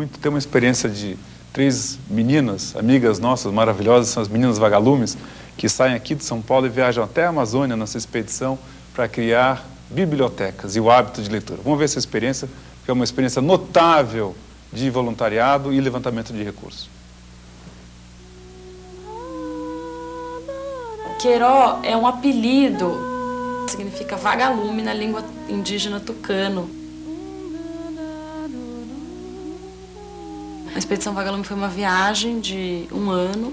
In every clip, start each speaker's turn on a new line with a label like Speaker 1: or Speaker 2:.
Speaker 1: Muito ter uma experiência de três meninas, amigas nossas maravilhosas, são as meninas vagalumes, que saem aqui de São Paulo e viajam até a Amazônia nessa expedição para criar bibliotecas e o hábito de leitura. Vamos ver essa experiência, que é uma experiência notável de voluntariado e levantamento de recursos.
Speaker 2: Queró é um apelido, significa vagalume na língua indígena tucano. A Expedição Vagalume foi uma viagem de um ano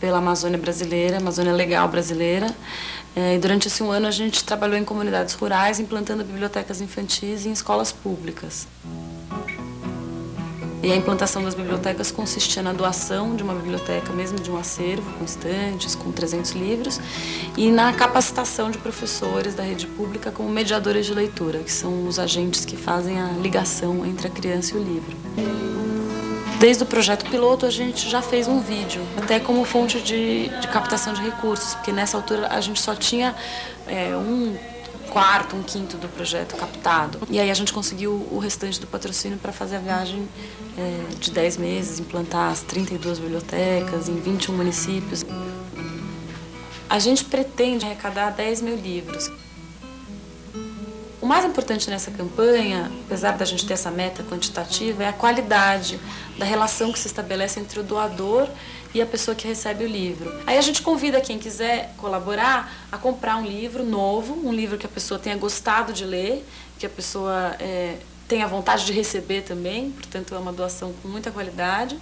Speaker 2: pela Amazônia brasileira, Amazônia Legal brasileira. É, e durante esse um ano a gente trabalhou em comunidades rurais, implantando bibliotecas infantis em escolas públicas. E a implantação das bibliotecas consistia na doação de uma biblioteca, mesmo de um acervo, com estantes, com 300 livros, e na capacitação de professores da rede pública como mediadores de leitura, que são os agentes que fazem a ligação entre a criança e o livro. Desde o projeto piloto, a gente já fez um vídeo, até como fonte de, de captação de recursos, porque nessa altura a gente só tinha é, um quarto, um quinto do projeto captado. E aí a gente conseguiu o restante do patrocínio para fazer a viagem é, de 10 meses, implantar as 32 bibliotecas em 21 municípios. A gente pretende arrecadar 10 mil livros. O mais importante nessa campanha, apesar da gente ter essa meta quantitativa, é a qualidade da relação que se estabelece entre o doador e a pessoa que recebe o livro. Aí a gente convida quem quiser colaborar a comprar um livro novo, um livro que a pessoa tenha gostado de ler, que a pessoa é, tenha vontade de receber também, portanto é uma doação com muita qualidade.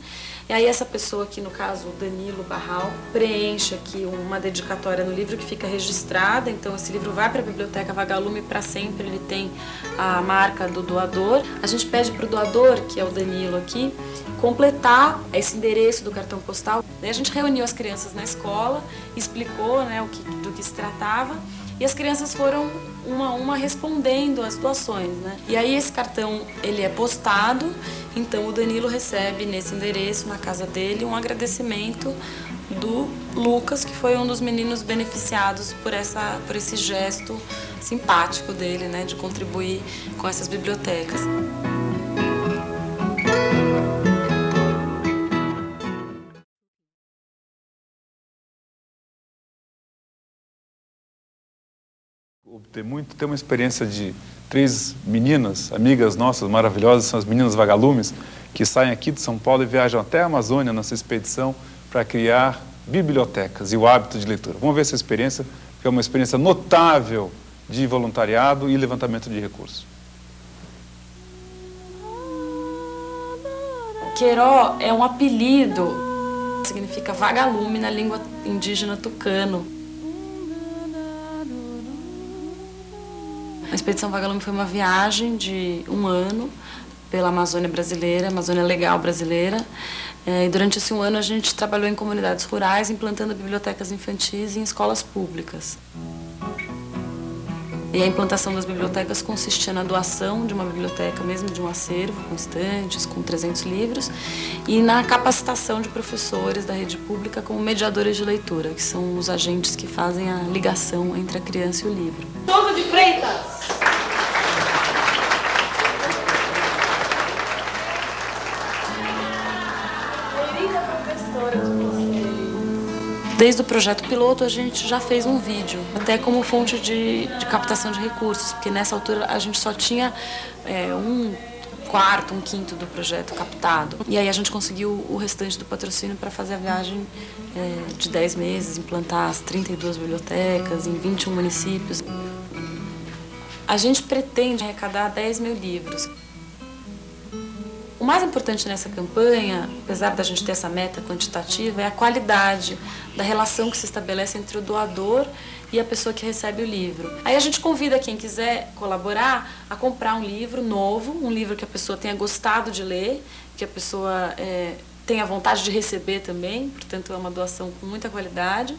Speaker 2: E aí essa pessoa aqui, no caso, o Danilo Barral, preenche aqui uma dedicatória no livro que fica registrada. Então esse livro vai para a Biblioteca Vagalume para sempre, ele tem a marca do doador. A gente pede para o doador, que é o Danilo aqui, completar esse endereço do cartão postal. Daí a gente reuniu as crianças na escola, explicou né, o que, do que se tratava e as crianças foram uma a uma respondendo as doações, né? E aí esse cartão ele é postado, então o Danilo recebe nesse endereço na casa dele um agradecimento do Lucas, que foi um dos meninos beneficiados por essa por esse gesto simpático dele, né, de contribuir com essas bibliotecas.
Speaker 1: Ter muito ter uma experiência de três meninas, amigas nossas maravilhosas, são as meninas vagalumes, que saem aqui de São Paulo e viajam até a Amazônia nessa expedição para criar bibliotecas e o hábito de leitura. Vamos ver essa experiência, que é uma experiência notável de voluntariado e levantamento de recursos.
Speaker 2: Queró é um apelido, significa vagalume na língua indígena tucano. Expedição Vagalume foi uma viagem de um ano pela Amazônia brasileira, Amazônia Legal brasileira. É, e durante esse um ano a gente trabalhou em comunidades rurais, implantando bibliotecas infantis em escolas públicas. E a implantação das bibliotecas consistia na doação de uma biblioteca, mesmo de um acervo, com estantes, com 300 livros, e na capacitação de professores da rede pública como mediadores de leitura, que são os agentes que fazem a ligação entre a criança e o livro.
Speaker 3: De Freitas!
Speaker 2: Desde o projeto piloto, a gente já fez um vídeo, até como fonte de, de captação de recursos, porque nessa altura a gente só tinha é, um quarto, um quinto do projeto captado. E aí a gente conseguiu o restante do patrocínio para fazer a viagem é, de 10 meses, implantar as 32 bibliotecas em 21 municípios. A gente pretende arrecadar 10 mil livros. O mais importante nessa campanha, apesar da gente ter essa meta quantitativa, é a qualidade da relação que se estabelece entre o doador e a pessoa que recebe o livro. Aí a gente convida quem quiser colaborar a comprar um livro novo, um livro que a pessoa tenha gostado de ler, que a pessoa é, tenha vontade de receber também, portanto é uma doação com muita qualidade.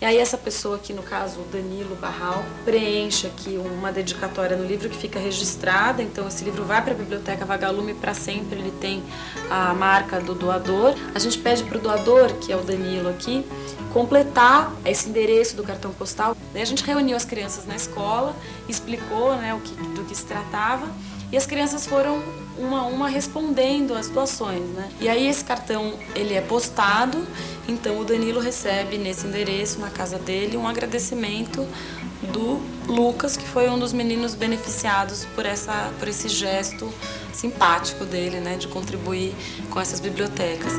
Speaker 2: E aí essa pessoa aqui, no caso, o Danilo Barral, preenche aqui uma dedicatória no livro que fica registrada. Então esse livro vai para a Biblioteca Vagalume para sempre, ele tem a marca do doador. A gente pede para o doador, que é o Danilo aqui, completar esse endereço do cartão postal. Daí a gente reuniu as crianças na escola, explicou né, o que, do que se tratava e as crianças foram uma a uma respondendo às doações, né? E aí esse cartão ele é postado, então o Danilo recebe nesse endereço na casa dele um agradecimento do Lucas, que foi um dos meninos beneficiados por essa por esse gesto simpático dele, né, de contribuir com essas bibliotecas.